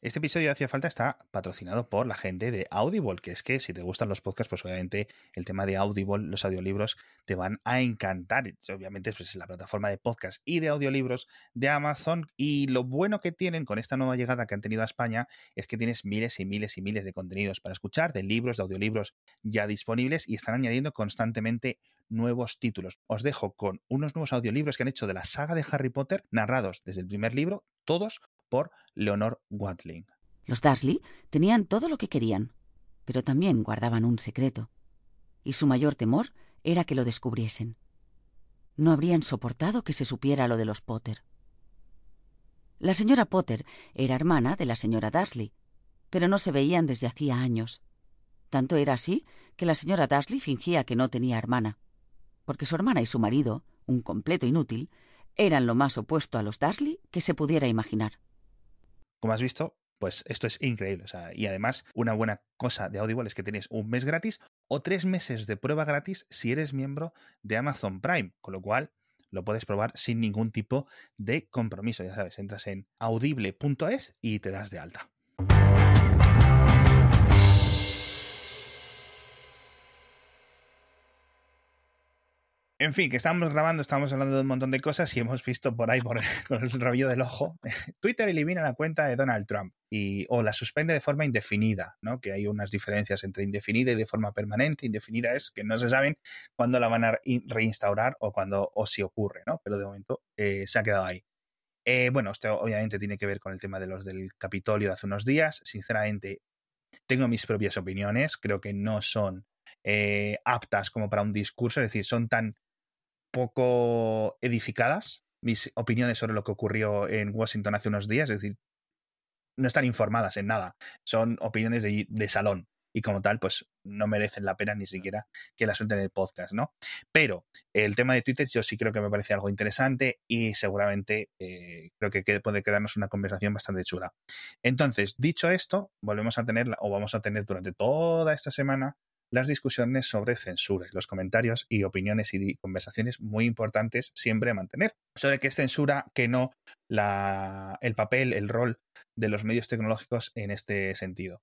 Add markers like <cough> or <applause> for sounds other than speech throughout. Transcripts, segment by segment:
Este episodio de Hacía Falta está patrocinado por la gente de Audible, que es que si te gustan los podcasts, pues obviamente el tema de Audible, los audiolibros, te van a encantar. Obviamente pues, es la plataforma de podcast y de audiolibros de Amazon. Y lo bueno que tienen con esta nueva llegada que han tenido a España es que tienes miles y miles y miles de contenidos para escuchar, de libros, de audiolibros ya disponibles y están añadiendo constantemente nuevos títulos. Os dejo con unos nuevos audiolibros que han hecho de la saga de Harry Potter, narrados desde el primer libro, todos por Leonor Watling. Los Dursley tenían todo lo que querían, pero también guardaban un secreto, y su mayor temor era que lo descubriesen. No habrían soportado que se supiera lo de los Potter. La señora Potter era hermana de la señora Dursley, pero no se veían desde hacía años. Tanto era así que la señora Dursley fingía que no tenía hermana, porque su hermana y su marido, un completo inútil, eran lo más opuesto a los Dursley que se pudiera imaginar. Como has visto, pues esto es increíble. y además, una buena cosa de Audible es que tienes un mes gratis o tres meses de prueba gratis si eres miembro de Amazon Prime, con lo cual lo puedes probar sin ningún tipo de compromiso. Ya sabes, entras en audible.es y te das de alta. En fin, que estamos grabando, estamos hablando de un montón de cosas y hemos visto por ahí, por, <laughs> con el rabillo del ojo, <laughs> Twitter elimina la cuenta de Donald Trump y, o la suspende de forma indefinida, ¿no? Que hay unas diferencias entre indefinida y de forma permanente. Indefinida es que no se saben cuándo la van a reinstaurar o cuándo o si ocurre, ¿no? Pero de momento eh, se ha quedado ahí. Eh, bueno, esto obviamente tiene que ver con el tema de los del Capitolio de hace unos días. Sinceramente, tengo mis propias opiniones. Creo que no son eh, aptas como para un discurso, es decir, son tan poco edificadas mis opiniones sobre lo que ocurrió en Washington hace unos días, es decir, no están informadas en nada, son opiniones de, de salón y como tal, pues no merecen la pena ni siquiera que la suelten en el podcast, ¿no? Pero el tema de Twitter yo sí creo que me parece algo interesante y seguramente eh, creo que puede quedarnos una conversación bastante chula. Entonces, dicho esto, volvemos a tener, o vamos a tener durante toda esta semana, las discusiones sobre censura y los comentarios y opiniones y conversaciones muy importantes siempre a mantener sobre qué es censura, qué no, la, el papel, el rol de los medios tecnológicos en este sentido.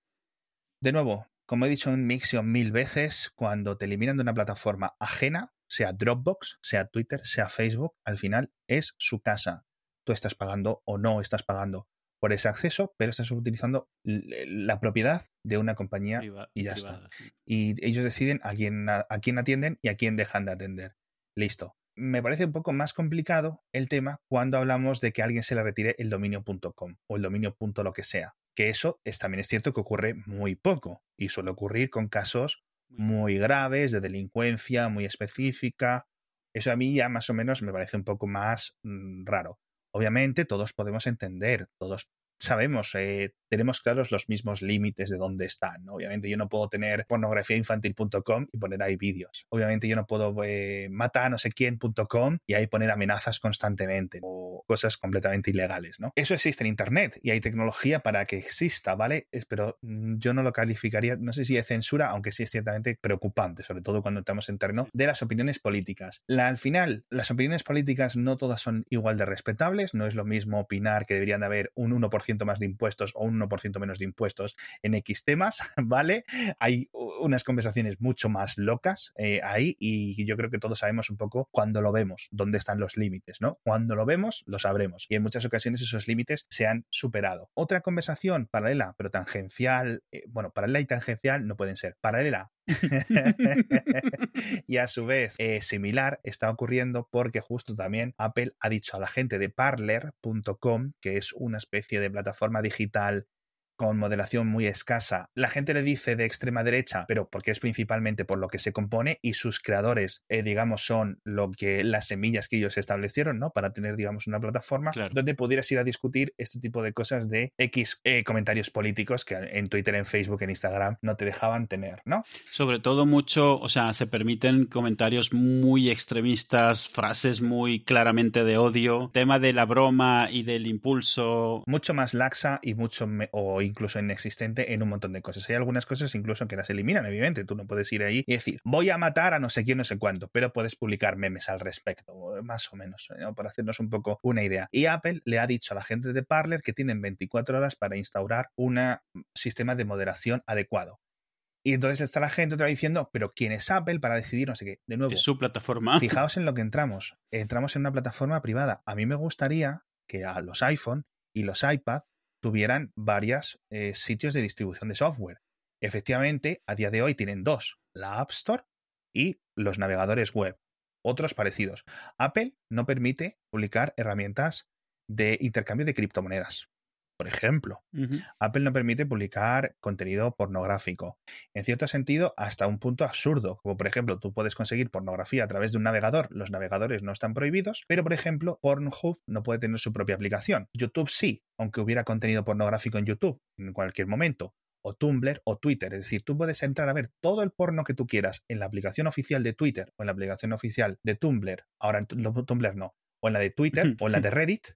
De nuevo, como he dicho en Mixion mil veces, cuando te eliminan de una plataforma ajena, sea Dropbox, sea Twitter, sea Facebook, al final es su casa. Tú estás pagando o no estás pagando por ese acceso, pero estás utilizando la propiedad de una compañía y ya está. Y ellos deciden a quién, a, quién atienden y a quién dejan de atender. Listo. Me parece un poco más complicado el tema cuando hablamos de que a alguien se le retire el dominio.com o el dominio. lo que sea. Que eso es, también es cierto que ocurre muy poco y suele ocurrir con casos muy graves de delincuencia muy específica. Eso a mí ya más o menos me parece un poco más mm, raro. Obviamente todos podemos entender, todos sabemos, eh, tenemos claros los mismos límites de dónde están. Obviamente yo no puedo tener pornografiainfantil.com y poner ahí vídeos. Obviamente yo no puedo eh, matar a no sé quién.com y ahí poner amenazas constantemente o cosas completamente ilegales. ¿no? Eso existe en Internet y hay tecnología para que exista, ¿vale? Pero mm, yo no lo calificaría, no sé si de censura, aunque sí es ciertamente preocupante, sobre todo cuando estamos en terreno de las opiniones políticas. La, al final, las opiniones políticas no todas son igual de respetables, no es lo mismo opinar que deberían de haber un 1% más de impuestos o un 1% menos de impuestos en X temas, <laughs> ¿vale? Hay unas conversaciones mucho más locas eh, ahí y yo creo que todos sabemos un poco cuando lo vemos, dónde están los límites, ¿no? Cuando lo vemos, lo sabremos. Y en muchas ocasiones esos límites se han superado. Otra conversación paralela, pero tangencial, eh, bueno, paralela y tangencial no pueden ser. Paralela, <laughs> y a su vez, eh, similar está ocurriendo porque justo también Apple ha dicho a la gente de parler.com, que es una especie de plataforma digital con moderación muy escasa. La gente le dice de extrema derecha, pero porque es principalmente por lo que se compone y sus creadores, eh, digamos, son lo que las semillas que ellos establecieron, ¿no? Para tener, digamos, una plataforma donde pudieras ir a discutir este tipo de cosas de X eh, comentarios políticos que en Twitter, en Facebook, en Instagram no te dejaban tener, ¿no? Sobre todo mucho, o sea, se permiten comentarios muy extremistas, frases muy claramente de odio, tema de la broma y del impulso. Mucho más laxa y mucho o incluso inexistente en un montón de cosas. Hay algunas cosas incluso que las eliminan, evidentemente. Tú no puedes ir ahí y decir, voy a matar a no sé quién, no sé cuánto, pero puedes publicar memes al respecto, más o menos, ¿no? para hacernos un poco una idea. Y Apple le ha dicho a la gente de Parler que tienen 24 horas para instaurar un sistema de moderación adecuado. Y entonces está la gente otra diciendo, pero ¿quién es Apple para decidir no sé qué? De nuevo. Es su plataforma. <laughs> Fijaos en lo que entramos. Entramos en una plataforma privada. A mí me gustaría que a los iPhone y los iPad tuvieran varios eh, sitios de distribución de software. Efectivamente, a día de hoy tienen dos, la App Store y los navegadores web, otros parecidos. Apple no permite publicar herramientas de intercambio de criptomonedas. Por ejemplo, Apple no permite publicar contenido pornográfico. En cierto sentido, hasta un punto absurdo, como por ejemplo, tú puedes conseguir pornografía a través de un navegador, los navegadores no están prohibidos, pero por ejemplo, Pornhub no puede tener su propia aplicación. YouTube sí, aunque hubiera contenido pornográfico en YouTube en cualquier momento o Tumblr o Twitter. Es decir, tú puedes entrar a ver todo el porno que tú quieras en la aplicación oficial de Twitter o en la aplicación oficial de Tumblr, ahora en Tumblr no, o en la de Twitter o en la de <laughs> Reddit,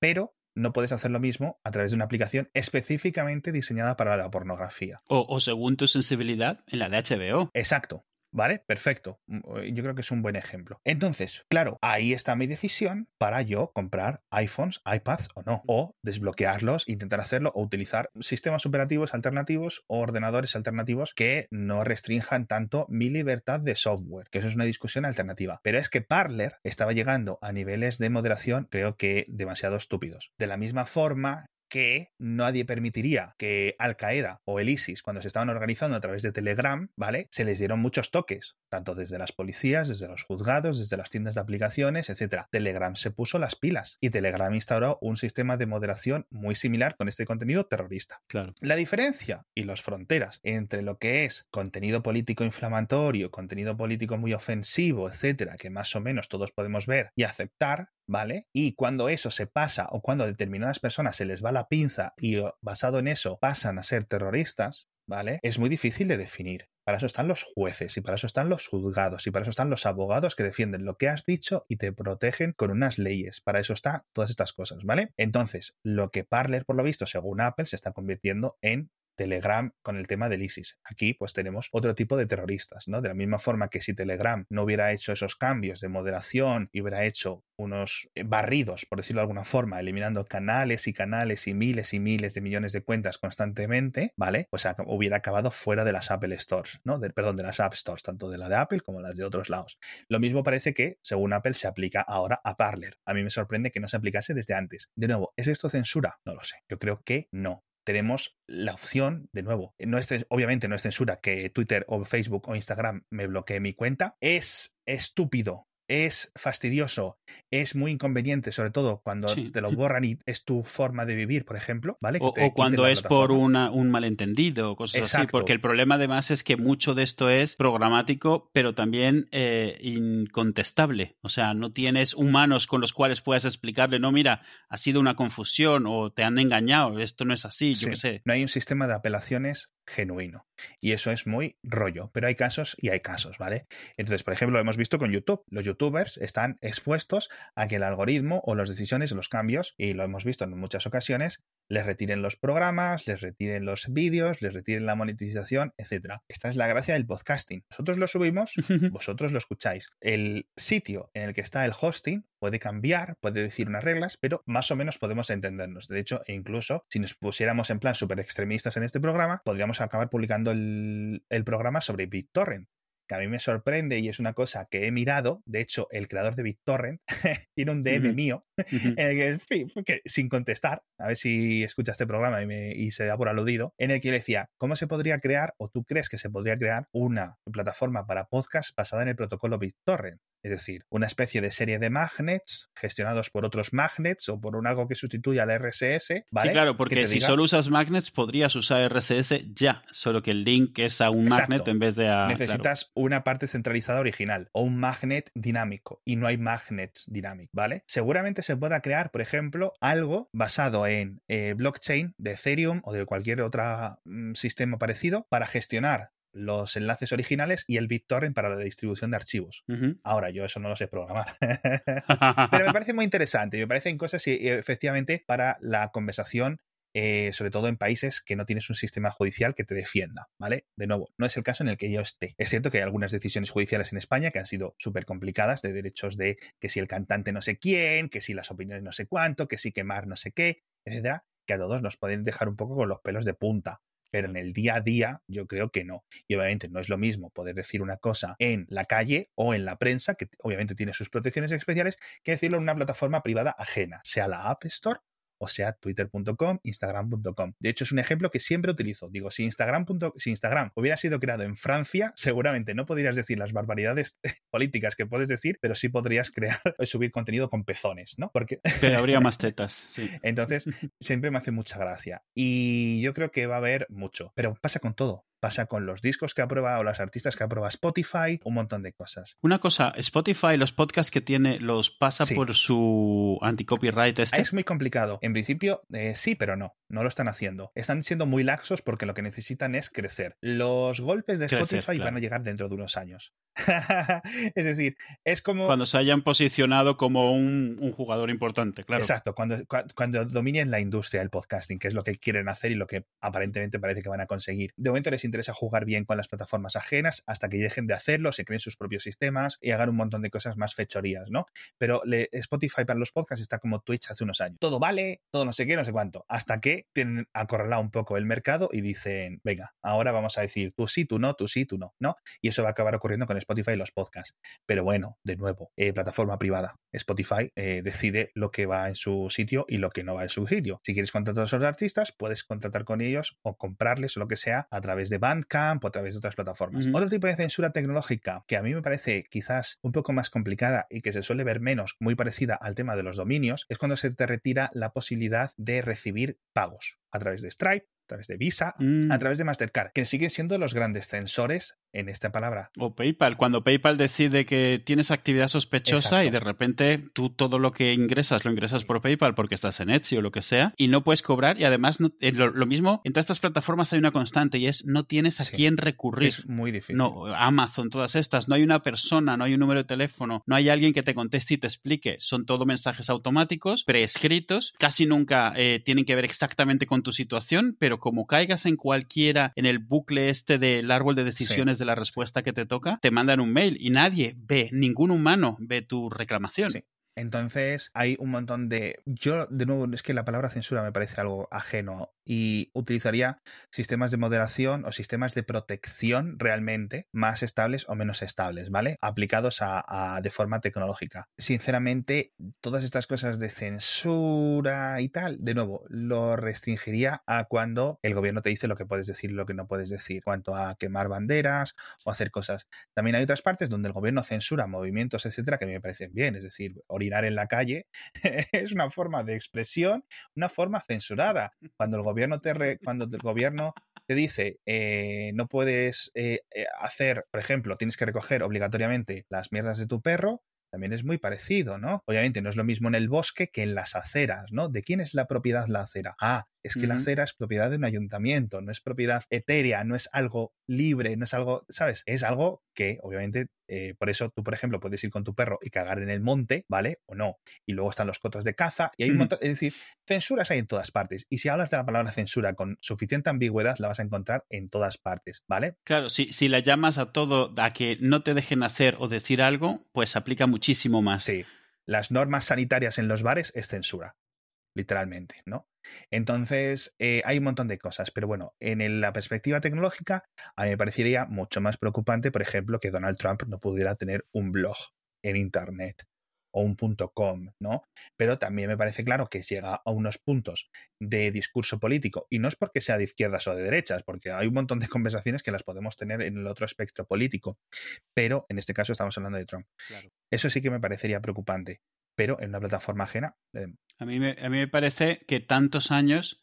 pero no puedes hacer lo mismo a través de una aplicación específicamente diseñada para la pornografía. O, o según tu sensibilidad, en la de HBO. Exacto. ¿Vale? Perfecto. Mm, eh, yo creo que es un buen ejemplo. Entonces, claro, ahí está mi decisión para yo comprar iPhones, iPads o no, o desbloquearlos, intentar hacerlo, o utilizar sistemas operativos alternativos o ordenadores alternativos que no restrinjan tanto mi libertad de software, que eso es una discusión alternativa. Pero es que Parler estaba llegando a niveles de moderación, creo que demasiado estúpidos. De la misma forma que nadie permitiría que Al Qaeda o el ISIS, cuando se estaban organizando a través de Telegram, ¿vale? Se les dieron muchos toques, tanto desde las policías, desde los juzgados, desde las tiendas de aplicaciones, etc. Telegram se puso las pilas y Telegram instauró un sistema de moderación muy similar con este contenido terrorista. Claro. La diferencia y las fronteras entre lo que es contenido político inflamatorio, contenido político muy ofensivo, etcétera, que más o menos todos podemos ver y aceptar, ¿vale? Y cuando eso se pasa o cuando a determinadas personas se les va la pinza y basado en eso pasan a ser terroristas, ¿vale? Es muy difícil de definir. Para eso están los jueces y para eso están los juzgados y para eso están los abogados que defienden lo que has dicho y te protegen con unas leyes. Para eso están todas estas cosas, ¿vale? Entonces, lo que Parler, por lo visto, según Apple, se está convirtiendo en Telegram con el tema del ISIS. Aquí pues tenemos otro tipo de terroristas, ¿no? De la misma forma que si Telegram no hubiera hecho esos cambios de moderación y hubiera hecho unos eh, barridos, por decirlo de alguna forma, eliminando canales y canales y miles y miles de millones de cuentas constantemente, ¿vale? Pues hubiera acabado fuera de las Apple Stores, ¿no? perdón, de las App Stores, tanto de la de Apple como las de otros lados. Lo mismo parece que, según Apple, se aplica ahora a Parler. A mí me sorprende que no se aplicase desde antes. De nuevo, ¿es esto censura? No lo sé. Yo creo que no tenemos la opción, de nuevo, no es, obviamente no es censura que Twitter o Facebook o Instagram me bloquee mi cuenta. Es estúpido es fastidioso, es muy inconveniente, sobre todo cuando te lo <laughs> borran y es tu forma de vivir, por ejemplo, ¿vale? O, cuando es por una, un malentendido, cosas así, porque el problema además es que mucho de esto es programático, pero también eh, incontestable. O sea, no tienes humanos con los cuales puedas explicarle, no, mira, ha sido una confusión o te han engañado, esto no es así, yo qué sé. No hay un sistema de apelaciones genuino. Y eso es muy rollo, pero hay casos y hay casos, ¿vale? Entonces, por ejemplo, lo hemos visto con YouTube. Los youtubers están expuestos a que el algoritmo o las decisiones o los cambios, y lo hemos visto en muchas ocasiones, les retiren los programas, les retiren los vídeos, les retiren la monetización, etc. Esta es la gracia del podcasting. Nosotros lo subimos, <laughs> vosotros lo escucháis. El sitio en el que está el hosting puede cambiar, puede decir unas reglas, pero más o menos podemos entendernos. De hecho, incluso si nos pusiéramos en plan súper extremistas en este programa, podríamos acabar publicando el, el programa sobre BitTorrent que a mí me sorprende y es una cosa que he mirado. De hecho, el creador de BitTorrent <laughs> tiene un DM mío, en el que, sin contestar, a ver si escucha este programa y, y, se da por aludido, en el que le decía, ¿cómo se podría crear o tú crees que se podría crear una plataforma para podcast basada en el protocolo BitTorrent? Es decir, una especie de serie de magnets gestionados por otros magnets o por un algo que sustituya al RSS. ¿vale? Sí, claro, porque si solo usas magnets podrías usar RSS ya, solo que el link es a un magnet en vez de a. Necesitas una parte centralizada original o un magnet dinámico y no hay magnets dinámicos, ¿vale? Seguramente se pueda crear, por ejemplo, algo basado en eh, blockchain de Ethereum o de cualquier otro mm, sistema parecido para gestionar los enlaces originales y el BitTorrent para la distribución de archivos. Ahora, yo eso no lo sé programar. <laughs> Pero me parece muy interesante. Me parecen cosas y efectivamente para la conversación eh, sobre todo en países que no tienes un sistema judicial que te defienda, ¿vale? De nuevo, no es el caso en el que yo esté. Es cierto que hay algunas decisiones judiciales en España que han sido súper complicadas de derechos de que si el cantante no sé quién, que si las opiniones no sé cuánto, que si quemar no sé qué, etcétera, que a todos nos pueden dejar un poco con los pelos de punta. Pero en el día a día yo creo que no. Y obviamente no es lo mismo poder decir una cosa en la calle o en la prensa, que obviamente tiene sus protecciones especiales, que decirlo en una plataforma privada ajena, sea la App Store o sea twitter.com, instagram.com. De hecho, es un ejemplo que siempre utilizo. Digo, si Instagram, si Instagram hubiera sido creado en Francia, seguramente no podrías decir las barbaridades <laughs> políticas que puedes decir, pero sí podrías crear <laughs> o subir contenido con pezones, ¿no? Porque... Pero habría más <laughs> tetas, sí. Entonces, siempre me hace mucha gracia. Y yo creo que va a haber mucho. Pero pasa con todo pasa con los discos que aprueba o los artistas que aprueba Spotify, un montón de cosas. Una cosa, Spotify, los podcasts que tiene, ¿los pasa por su anti-copyright este? Es muy complicado. En principio, eh, sí, pero no. No lo están haciendo. Están siendo muy laxos porque lo que necesitan es crecer. Los golpes de Spotify van a llegar dentro de unos años. <laughs> es decir, es como... Cuando se hayan posicionado como un, jugador importante, claro. Exacto, cuando, cuando dominen la industria del podcasting, que es lo que quieren hacer y lo que aparentemente parece que van a conseguir. De momento les interesa jugar bien con las plataformas ajenas hasta que dejen de hacerlo, se creen sus propios sistemas y hagan un montón de cosas más fechorías, ¿no? Pero Spotify para los podcasts está como Twitch hace unos años. Todo vale, todo no sé qué, no sé cuánto. Hasta que tienen acorralado un poco el mercado y dicen, venga, ahora vamos a decir tú sí, tú no, tú sí, tú no, ¿no? Y eso va a acabar ocurriendo con Spotify y los podcasts. Pero bueno, de nuevo, eh, plataforma privada. Spotify eh, decide lo que va en su sitio y lo que no va en su sitio. Si quieres contratar a esos artistas, puedes contratar con ellos o comprarles o lo que sea a través de Bandcamp o a través de otras plataformas. Otro tipo de censura tecnológica que a mí me parece quizás un poco más complicada y que se suele ver menos, muy parecida al tema de los dominios, es cuando se te retira la posibilidad de recibir pagos a través de Stripe, a través de Visa, a mm. través de Mastercard, que siguen siendo los grandes censores en esta palabra. O PayPal, cuando PayPal decide que tienes actividad sospechosa y de repente tú todo lo que ingresas lo ingresas por PayPal porque estás en Etsy o lo que sea y no puedes cobrar y además eh, lo, mismo, en todas estas plataformas hay una constante y es no tienes a quién recurrir. Es muy difícil. No, Amazon, todas estas, no hay una persona, no hay un número de teléfono, no hay alguien que te conteste y te explique, son todo mensajes automáticos, preescritos, casi nunca eh, tienen que ver exactamente con tu situación, pero como caigas en cualquiera, en el bucle este del árbol de decisiones de la respuesta que te toca, te mandan un mail y nadie ve, ningún humano ve tu reclamación. Entonces hay un montón de... Yo, de nuevo, es que la palabra censura me parece algo ajeno y utilizaría sistemas de moderación o sistemas de protección realmente más estables o menos estables, ¿vale? Aplicados a, de forma tecnológica. Sinceramente, todas estas cosas de censura y tal, de nuevo, lo restringiría a cuando el gobierno te dice lo que puedes decir y lo que no puedes decir, cuanto a quemar banderas o hacer cosas. También hay otras partes donde el gobierno censura movimientos, etcétera, que me parecen bien, es decir, en la calle <laughs> es una forma de expresión, una forma censurada. Cuando el gobierno te, cuando el gobierno te dice eh, no puedes eh, eh, hacer, por ejemplo, tienes que recoger obligatoriamente las mierdas de tu perro, también es muy parecido, ¿no? Obviamente no es lo mismo en el bosque que en las aceras, ¿no? ¿De quién es la propiedad la acera? Ah, es que la acera es propiedad de un ayuntamiento, no es propiedad etérea, no es algo libre, no es algo, ¿sabes? Es algo que obviamente, eh, por eso tú, por ejemplo, puedes ir con tu perro y cagar en el monte, ¿vale? O no. Y luego están los cotos de caza y hay un montón, es decir, censuras hay en todas partes. Y si hablas de la palabra censura con suficiente ambigüedad, la vas a encontrar en todas partes, ¿vale? Claro, si, si la llamas a todo a que no te dejen hacer o decir algo, pues aplica muchísimo más. Sí. Las normas sanitarias en los bares es censura literalmente, ¿no? Entonces, eh, hay un montón de cosas, pero bueno, en la perspectiva tecnológica, a mí me parecería mucho más preocupante, por ejemplo, que Donald Trump no pudiera tener un blog en Internet o un punto com, ¿no? Pero también me parece claro que llega a unos puntos de discurso político, y no es porque sea de izquierdas o de derechas, porque hay un montón de conversaciones que las podemos tener en el otro espectro político, pero en este caso estamos hablando de Trump. Eso sí que me parecería preocupante, pero en una plataforma ajena. Eh, a, mí me, a mí me parece que tantos años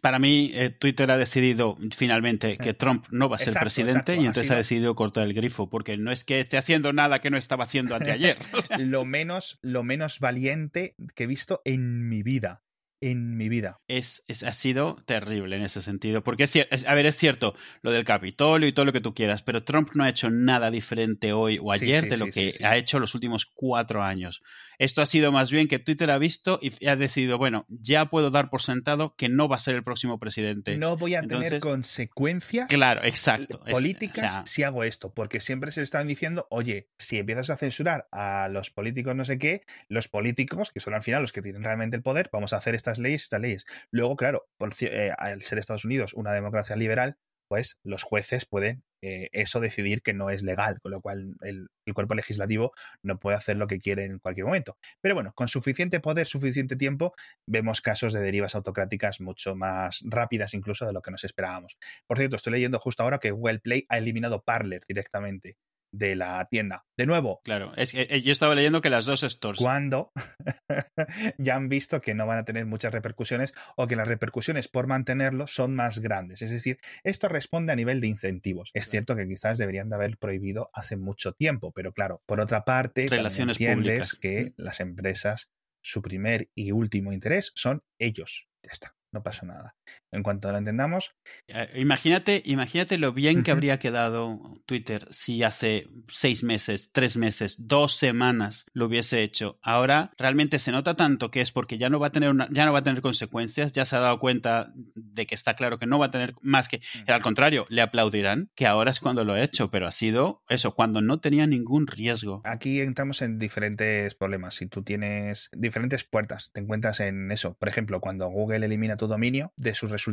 para mí, eh, Twitter ha decidido finalmente que Trump no va a ser presidente y entonces ha decidido cortar el grifo, porque no es que esté haciendo nada que no estaba haciendo <laughs> anteayer. lo, menos, lo menos valiente que he visto en mi vida en mi vida. Es, ha sido terrible en ese sentido. Porque, es, a ver, es cierto, lo del Capitolio y todo lo que tú quieras, pero Trump no ha hecho nada diferente hoy o ayer de lo que ha hecho los últimos cuatro años. Esto ha sido más bien que Twitter ha visto y ha decidido, bueno, ya puedo dar por sentado que no va a ser el próximo presidente. No voy a tener consecuencias claro, exacto, políticas si hago esto, porque siempre se están diciendo, oye, si empiezas a censurar a los políticos no sé qué, los políticos, que son al final los que tienen realmente el poder, vamos a hacer estas leyes, estas leyes. Luego, claro, eh, al ser Estados Unidos una democracia liberal, pues los jueces pueden eh, eso decidir que no es legal, con lo cual el, cuerpo legislativo no puede hacer lo que quiere en cualquier momento. Pero bueno, con suficiente poder, suficiente tiempo, vemos casos de derivas autocráticas mucho más rápidas incluso de lo que nos esperábamos. Por cierto, estoy leyendo justo ahora que Google Play ha eliminado Parler directamente de la tienda. De nuevo. Claro, es que eh, yo estaba leyendo que las dos stores. Cuando <laughs> ya han visto que no van a tener muchas repercusiones o que las repercusiones por mantenerlo son más grandes. Es decir, esto responde a nivel de incentivos. Es cierto que quizás deberían de haber prohibido hace mucho tiempo, pero claro, por otra parte, Relaciones entiendes que las empresas, su primer y último interés son ellos. Ya está no pasa nada. En cuanto lo entendamos. Eh, imagínate, imagínate lo bien que habría quedado Twitter si hace seis meses, tres meses, dos semanas lo hubiese hecho. Ahora realmente se nota tanto que es porque ya no va a tener una, ya no va a tener consecuencias, ya se ha dado cuenta de que está claro que no va a tener más que. Al contrario, le aplaudirán que ahora es cuando lo ha hecho, pero ha sido eso, cuando no tenía ningún riesgo. Aquí entramos en diferentes problemas. Si tú tienes diferentes puertas, te encuentras en eso. Por ejemplo, cuando Google elimina tu dominio de sus resultados,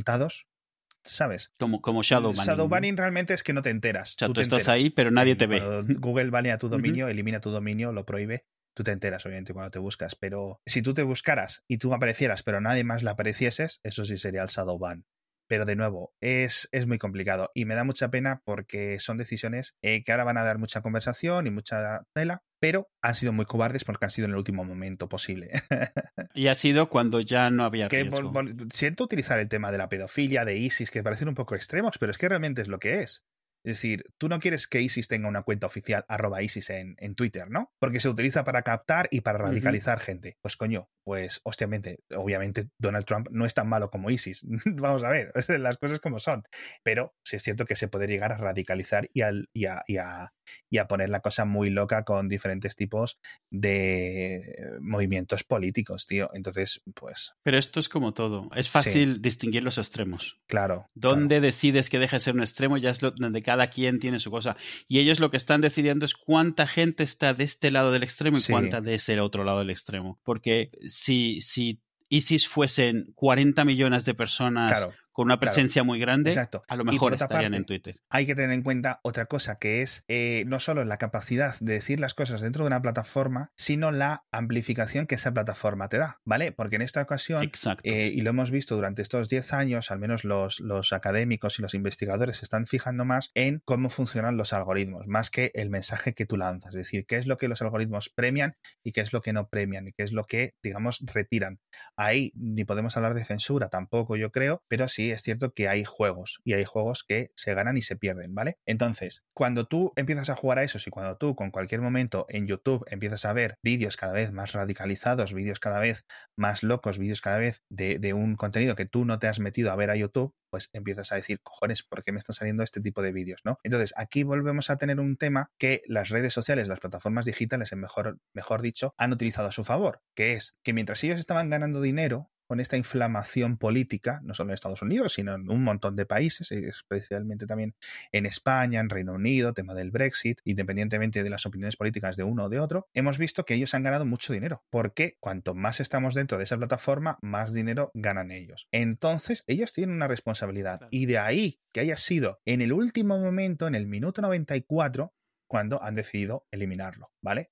¿sabes? Como, como Shadow Banning. Shadow Banning realmente es que no te enteras. O sea, tú, estás ahí, pero nadie te ve. <laughs> Google banea tu dominio, elimina tu dominio, lo prohíbe. Tú te enteras, obviamente, cuando te buscas. Pero si tú te buscaras y tú aparecieras, pero nadie más le aparecieses, eso sí sería el Shadow Ban. Pero de nuevo, es, es muy complicado y me da mucha pena porque son decisiones eh, que ahora van a dar mucha conversación y mucha tela, pero han sido muy cobardes porque han sido en el último momento posible. <laughs> y ha sido cuando ya no había riesgo. siento utilizar el tema de la pedofilia, de ISIS, que parecen un poco extremos, pero es que realmente es lo que es. Es decir, tú no quieres que ISIS tenga una cuenta oficial arroba ISIS en, en Twitter, ¿no? Porque se utiliza para captar y para radicalizar gente. Pues coño, pues hostiamente, obviamente Donald Trump no es tan malo como ISIS. <laughs> Vamos a ver, <laughs> las cosas como son. Pero sí es cierto que se puede llegar a radicalizar y, al, y, a, y, a, y a poner la cosa muy loca con diferentes tipos de movimientos políticos, tío. Entonces, pues... Pero esto es como todo. Es fácil distinguir los extremos. Claro. Donde decides que deje de ser un extremo ya es donde cada quien tiene su cosa. Y ellos lo que están decidiendo es cuánta gente está de este lado del extremo y cuánta de ese otro lado del extremo. Porque si, si ISIS fuesen 40 millones de personas con una presencia muy grande, a lo mejor estarían en Twitter. Hay que tener en cuenta otra cosa que es eh, no solo la capacidad de decir las cosas dentro de una plataforma, sino la amplificación que esa plataforma te da, ¿vale? Porque en esta ocasión, eh, y lo hemos visto durante estos 10 años, al menos los, los académicos y los investigadores se están fijando más en cómo funcionan los algoritmos, más que el mensaje que tú lanzas, es decir, qué es lo que los algoritmos premian y qué es lo que no premian y qué es lo que, digamos, retiran. Ahí ni podemos hablar de censura tampoco, yo creo, pero sí es cierto que hay juegos y hay juegos que se ganan y se pierden, ¿vale? Entonces, cuando tú empiezas a jugar a esos y cuando tú con cualquier momento en YouTube empiezas a ver vídeos cada vez más radicalizados, vídeos cada vez más locos, vídeos cada vez de, un contenido que tú no te has metido a ver a YouTube, pues empiezas a decir, cojones, ¿por qué me están saliendo este tipo de vídeos? ¿no? Entonces, aquí volvemos a tener un tema que las redes sociales, las plataformas digitales, mejor, mejor dicho, han utilizado a su favor, que es que mientras ellos estaban ganando dinero con esta inflamación política, no solo en Estados Unidos, sino en un montón de países, especialmente también en España, en Reino Unido, tema del Brexit, independientemente de las opiniones políticas de uno o de otro, hemos visto que ellos han ganado mucho dinero, porque cuanto más estamos dentro de esa plataforma, más dinero ganan ellos. Entonces, ellos tienen una responsabilidad, y de ahí que haya sido en el último momento, en el minuto 94, cuando han decidido eliminarlo, ¿vale?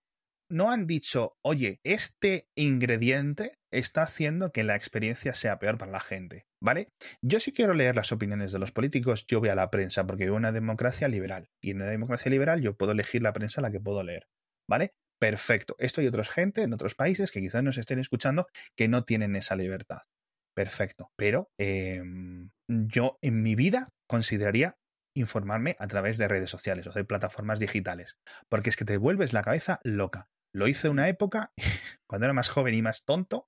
No han dicho, oye, este ingrediente está haciendo que la experiencia sea peor para la gente, ¿vale? Yo sí quiero leer las opiniones de los políticos, yo voy a la prensa porque vivo una democracia liberal y en una democracia liberal yo puedo elegir la prensa a la que puedo leer, ¿vale? Perfecto. Esto hay otros gente en otros países que quizás nos estén escuchando que no tienen esa libertad. Perfecto. Pero em, yo en mi vida consideraría informarme a través de redes sociales o de plataformas digitales, porque es que te vuelves la cabeza loca. Lo hice una época, <laughs> cuando era más joven y más tonto,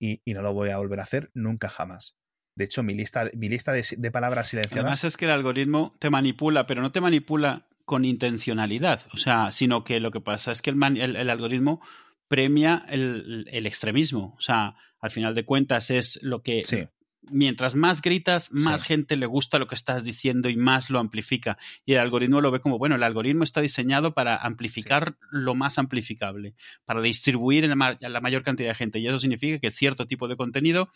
y, no lo voy a volver a hacer nunca jamás. De hecho, mi lista, mi lista de, palabras silenciadas. Además es que el algoritmo te manipula, pero no te manipula con intencionalidad. O sea, sino que lo que pasa es que el, el, algoritmo premia el, extremismo. O sea, al final de cuentas es lo que mientras más gritas, más gente le gusta lo que estás diciendo y más lo amplifica. Y el algoritmo lo ve como, bueno, el algoritmo está diseñado para amplificar lo más amplificable, para distribuir en la, mayor cantidad de gente. Y eso significa que cierto tipo de contenido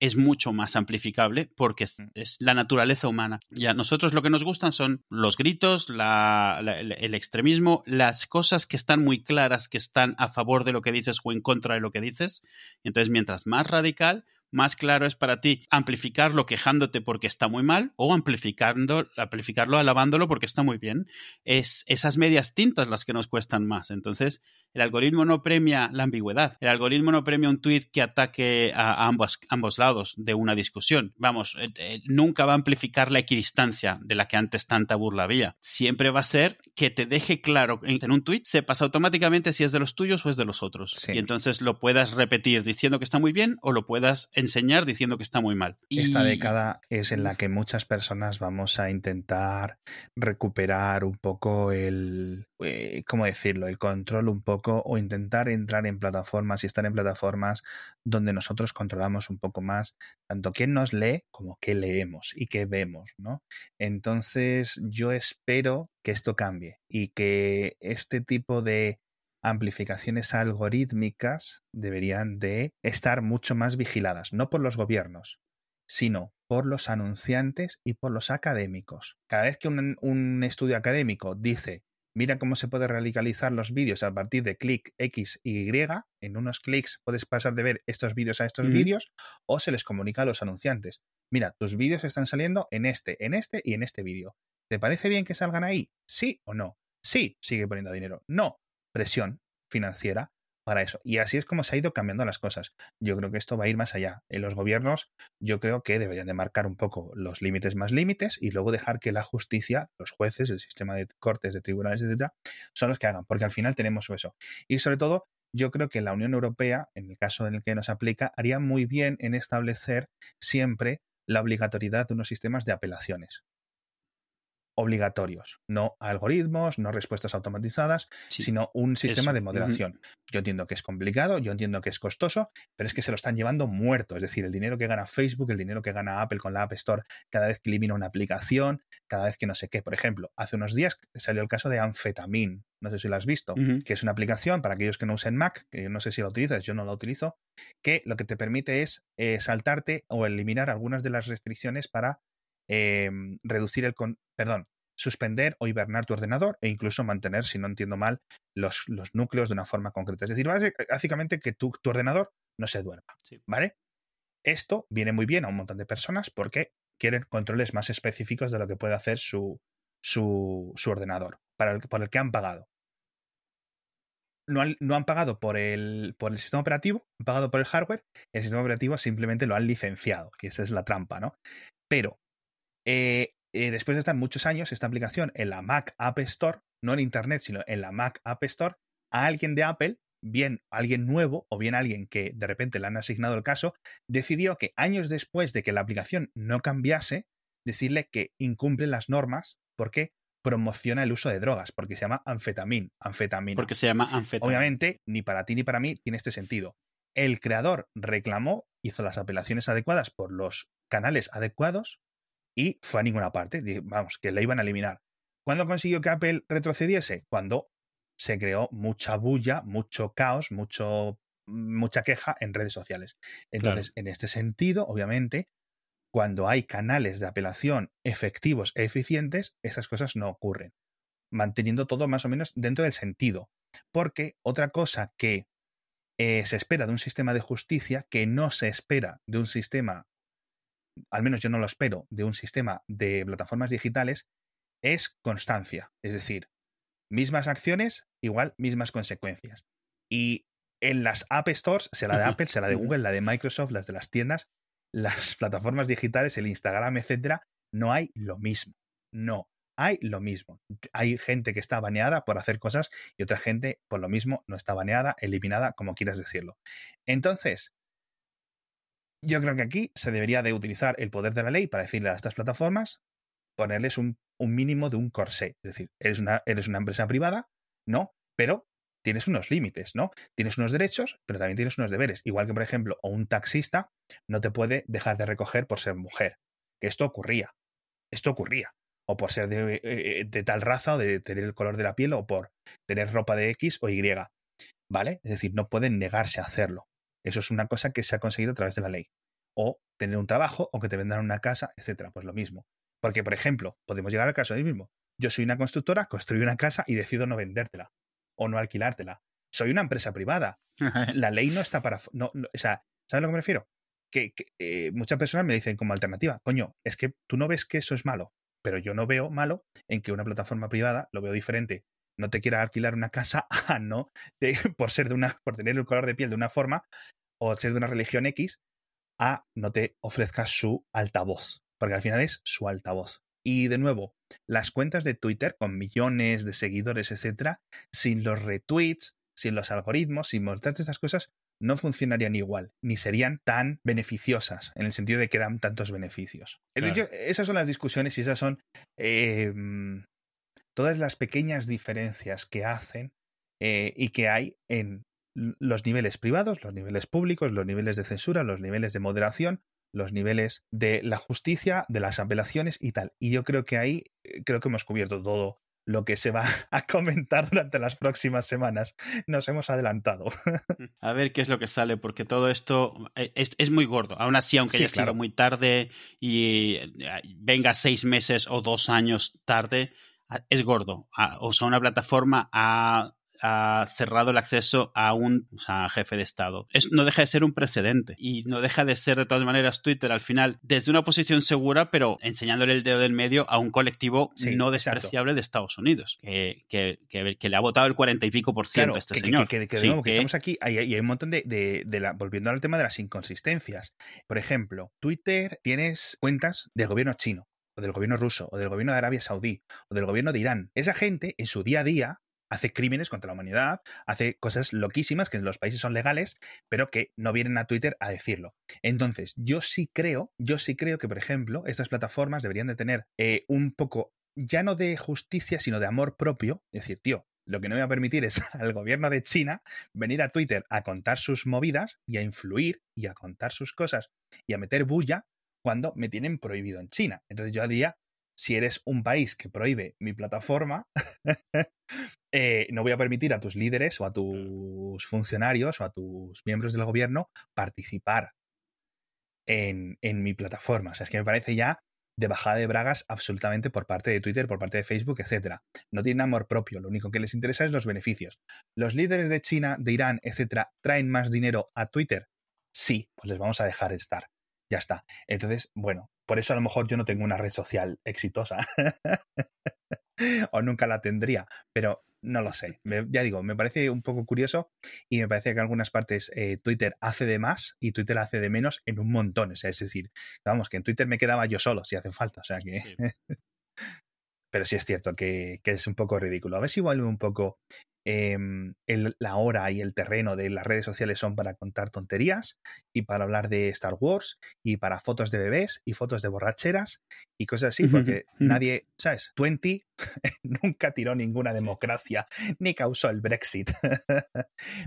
es mucho más amplificable porque es, mm. la naturaleza humana. Ya, nosotros lo que nos gustan son los gritos, el extremismo, las cosas que están muy claras, que están a favor de lo que dices o en contra de lo que dices. Entonces, mientras más radical, más claro es para ti amplificarlo quejándote porque está muy mal o amplificando, amplificarlo alabándolo porque está muy bien. Es esas medias tintas las que nos cuestan más. Entonces, el algoritmo no premia la ambigüedad. El algoritmo no premia un tweet que ataque a ambos, ambos lados de una discusión. Vamos, eh, eh, nunca va a amplificar la equidistancia de la que antes tanta burla había. Siempre va a ser que te deje claro en un tweet, sepas automáticamente si es de los tuyos o es de los otros. Y entonces lo puedas repetir diciendo que está muy bien o lo puedas enseñar diciendo que está muy mal. Esta década es en la que muchas personas vamos a intentar recuperar un poco el, eh, ¿cómo decirlo?, el control un poco o intentar entrar en plataformas y estar en plataformas donde nosotros controlamos un poco más tanto quién nos lee como qué leemos y qué vemos, ¿no? Entonces yo espero que esto cambie y que este tipo de amplificaciones algorítmicas deberían de estar mucho más vigiladas, no por los gobiernos, sino por los anunciantes y por los académicos. Cada vez que un, un estudio académico dice Mira cómo se puede radicalizar los vídeos a partir de clic X y Y. En unos clics puedes pasar de ver estos vídeos a estos vídeos o se les comunica a los anunciantes. Mira, tus vídeos están saliendo en este, en este y en este vídeo. ¿Te parece bien que salgan ahí? ¿Sí o no? Sí, sigue poniendo dinero. No, presión financiera para eso. Y así es como se ha ido cambiando las cosas. Yo creo que esto va a ir más allá. En los gobiernos yo creo que deberían de marcar un poco los límites más límites y luego dejar que la justicia, los jueces, el sistema de cortes, de tribunales, etcétera, son los que hagan, porque al final tenemos eso. Y sobre todo, yo creo que la Unión Europea, en el caso en el que nos aplica, haría muy bien en establecer siempre la obligatoriedad de unos sistemas de apelaciones obligatorios, no algoritmos, no respuestas automatizadas, sino un sistema de moderación. Yo entiendo que es complicado, yo entiendo que es costoso, pero es que se lo están llevando muerto. Es decir, el dinero que gana Facebook, el dinero que gana Apple con la App Store cada vez que elimina una aplicación, cada vez que no sé qué. Por ejemplo, hace unos días salió el caso de Anfetamin, no sé si lo has visto, que es una aplicación para aquellos que no usen Mac, que yo no sé si la utilizas, yo no la utilizo, que lo que te permite es eh, saltarte o eliminar algunas de las restricciones para Em, reducir el, perdón, suspender o hibernar tu ordenador e incluso mantener, si no entiendo mal, los, los núcleos de una forma concreta. Es decir, básicamente que tu, tu ordenador no se duerma, ¿vale? Esto viene muy bien a un montón de personas porque quieren controles más específicos de lo que puede hacer su, su, su ordenador, para el, por el que han pagado. No han, no han, pagado por el, por el sistema operativo, han pagado por el hardware, el sistema operativo simplemente lo han licenciado, que esa es la trampa, ¿no? Pero eh, eh, después de estar muchos años, esta aplicación en la Mac App Store, no en Internet, sino en la Mac App Store, a alguien de Apple, bien alguien nuevo o bien alguien que de repente le han asignado el caso, decidió que años después de que la aplicación no cambiase, decirle que incumple las normas porque promociona el uso de drogas, porque se llama anfetamina. anfetamina. Porque se llama anfetamina. Obviamente, ni para ti ni para mí tiene este sentido. El creador reclamó, hizo las apelaciones adecuadas por los canales adecuados, y fue a ninguna parte. Vamos, que la iban a eliminar. ¿Cuándo consiguió que Apple retrocediese? Cuando se creó mucha bulla, mucho caos, mucho, mucha queja en redes sociales. Entonces, en este sentido, obviamente, cuando hay canales de apelación efectivos e eficientes, esas cosas no ocurren, manteniendo todo más o menos dentro del sentido. Porque otra cosa que eh, se espera de un sistema de justicia, que no se espera de un sistema al menos yo no lo espero, de un sistema de plataformas digitales, es constancia. Es decir, mismas acciones, igual mismas consecuencias. Y en las App Stores, sea la de Apple, sea la de Google, la de Microsoft, las de las tiendas, las <laughs> plataformas digitales, el Instagram, etcétera, no hay lo mismo. No, hay lo mismo. Hay gente que está baneada por hacer cosas y otra gente, por lo mismo, no está baneada, eliminada, como quieras decirlo. Entonces, yo creo que aquí se debería de utilizar el poder de la ley para decirle a estas plataformas, ponerles un, mínimo de un corsé. Es decir, eres una, eres una empresa privada, ¿no? Pero tienes unos límites, ¿no? Tienes unos derechos, pero también tienes unos deberes. Igual que, por ejemplo, un taxista no te puede dejar de recoger por ser mujer. Que esto ocurría. Esto ocurría. O por ser de, eh, de tal raza, o de tener el color de la piel, o por tener ropa de X o Y. ¿Vale? Es decir, no pueden negarse a hacerlo. Eso es una cosa que se ha conseguido a través de la ley. O tener un trabajo, o que te vendan una casa, etcétera. Pues lo mismo. Porque, por ejemplo, podemos llegar al caso del mismo. Yo soy una constructora, construyo una casa y decido no vendértela o no alquilártela. Soy una empresa privada. <laughs> La ley no está para... No, o sea, ¿sabes a lo que me refiero? Que, eh, muchas personas me dicen como alternativa, coño, es que tú no ves que eso es malo, pero yo no veo malo en que una plataforma privada, lo veo diferente, no te quiera alquilar una casa a <laughs> no, por ser de una, por tener el color de piel de una forma, o ser de una religión X, a no te ofrezca su altavoz, porque al final es su altavoz. Y de nuevo, las cuentas de Twitter con millones de seguidores, etcétera, sin los retweets, sin los algoritmos, sin mostrarte estas cosas, no funcionarían igual, ni serían tan beneficiosas, en el sentido de que dan tantos beneficios. esas son las discusiones y esas son em, todas las pequeñas diferencias que hacen eh, y que hay en los niveles privados, los niveles públicos, los niveles de censura, los niveles de moderación, los niveles de la justicia, de las apelaciones y tal. Y yo creo que ahí eh, creo que hemos cubierto todo lo que se va <laughs> a comentar durante las próximas semanas. Nos hemos adelantado. A ver qué es lo que sale, porque todo esto eh, es, muy gordo. Aún así, aunque haya sido muy tarde y venga seis meses o dos años tarde, es gordo. O sea, una plataforma ha ha cerrado el acceso a un jefe de Estado. Es, no deja de ser un precedente y no deja de ser de todas maneras Twitter al final desde una posición segura, pero enseñándole el dedo del medio a un colectivo no despreciable de Estados Unidos, que, que, que, le ha votado el cuarenta y pico por ciento a este señor. Que, estamos aquí y hay, un montón de, de, la, volviendo al tema de las inconsistencias. Por ejemplo, Twitter tienes cuentas del gobierno chino o del gobierno ruso, o del gobierno de Arabia Saudí, o del gobierno de Irán. Esa gente, en su día a día, hace crímenes contra la humanidad, hace cosas loquísimas que en los países son legales, pero que no vienen a Twitter a decirlo. Entonces, yo sí creo, yo sí creo que, por ejemplo, estas plataformas deberían de tener eh, un poco, ya no de justicia, sino de amor propio. Es decir, tío, lo que no voy a permitir es <laughs> al gobierno de China venir a Twitter a contar sus movidas y a influir y a contar sus cosas y a meter bulla cuando me tienen prohibido en China. Entonces yo diría, si eres un país que prohíbe mi plataforma, <laughs> eh, no voy a permitir a tus líderes o a tus funcionarios o a tus miembros del gobierno participar en, mi plataforma. O sea, es que me parece ya de bajada de bragas absolutamente por parte de Twitter, por parte de Facebook, etcétera. No tienen amor propio, lo único que les interesa es los beneficios. ¿Los líderes de China, de Irán, etcétera, traen más dinero a Twitter? Sí, pues les vamos a dejar estar. Ya está. Entonces, bueno, por eso a lo mejor yo no tengo una red social exitosa. <laughs> o nunca la tendría. Pero no lo sé. ya digo, me parece un poco curioso y me parece que en algunas partes eh, Twitter hace de más y Twitter hace de menos en un montón. O sea, es decir, vamos, que en Twitter me quedaba yo solo si hace falta. O sea que. <laughs> Pero sí es cierto que, que, es un poco ridículo. A ver si vuelve un poco Em, la hora y el terreno de las redes sociales son para contar tonterías y para hablar de Star Wars y para fotos de bebés y fotos de borracheras y cosas así, <laughs> porque nadie, ¿sabes? 20 <laughs> nunca tiró ninguna democracia <laughs> ni causó el Brexit.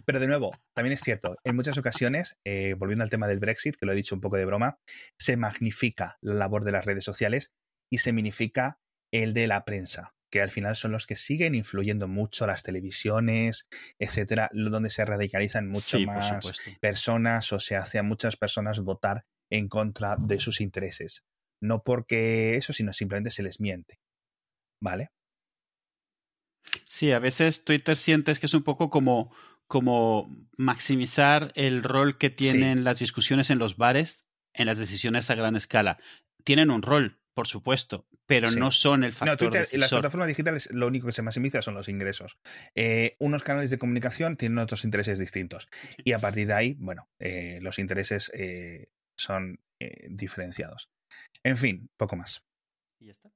Pero de nuevo, también es cierto, en muchas ocasiones, eh, volviendo al tema del Brexit, que lo he dicho un poco de broma, se magnifica la labor de las redes sociales y se minifica el de la prensa que al final son los que siguen influyendo mucho las televisiones, etcétera, donde se radicalizan mucho más personas o se hace a muchas personas votar en contra de sus intereses. No porque eso, sino simplemente se les miente. ¿Vale? Sí, a veces Twitter sientes que es un poco como, como maximizar el rol que tienen las discusiones en los bares en las decisiones a gran escala. Tienen un rol, por supuesto, pero no son el factor. No, Twitter y las plataformas digitales lo único que se maximiza son los ingresos. Eh, unos canales de comunicación tienen otros intereses distintos. Y a partir de ahí, bueno, eh, los intereses eh, son diferenciados. En fin, poco más. Y ya está.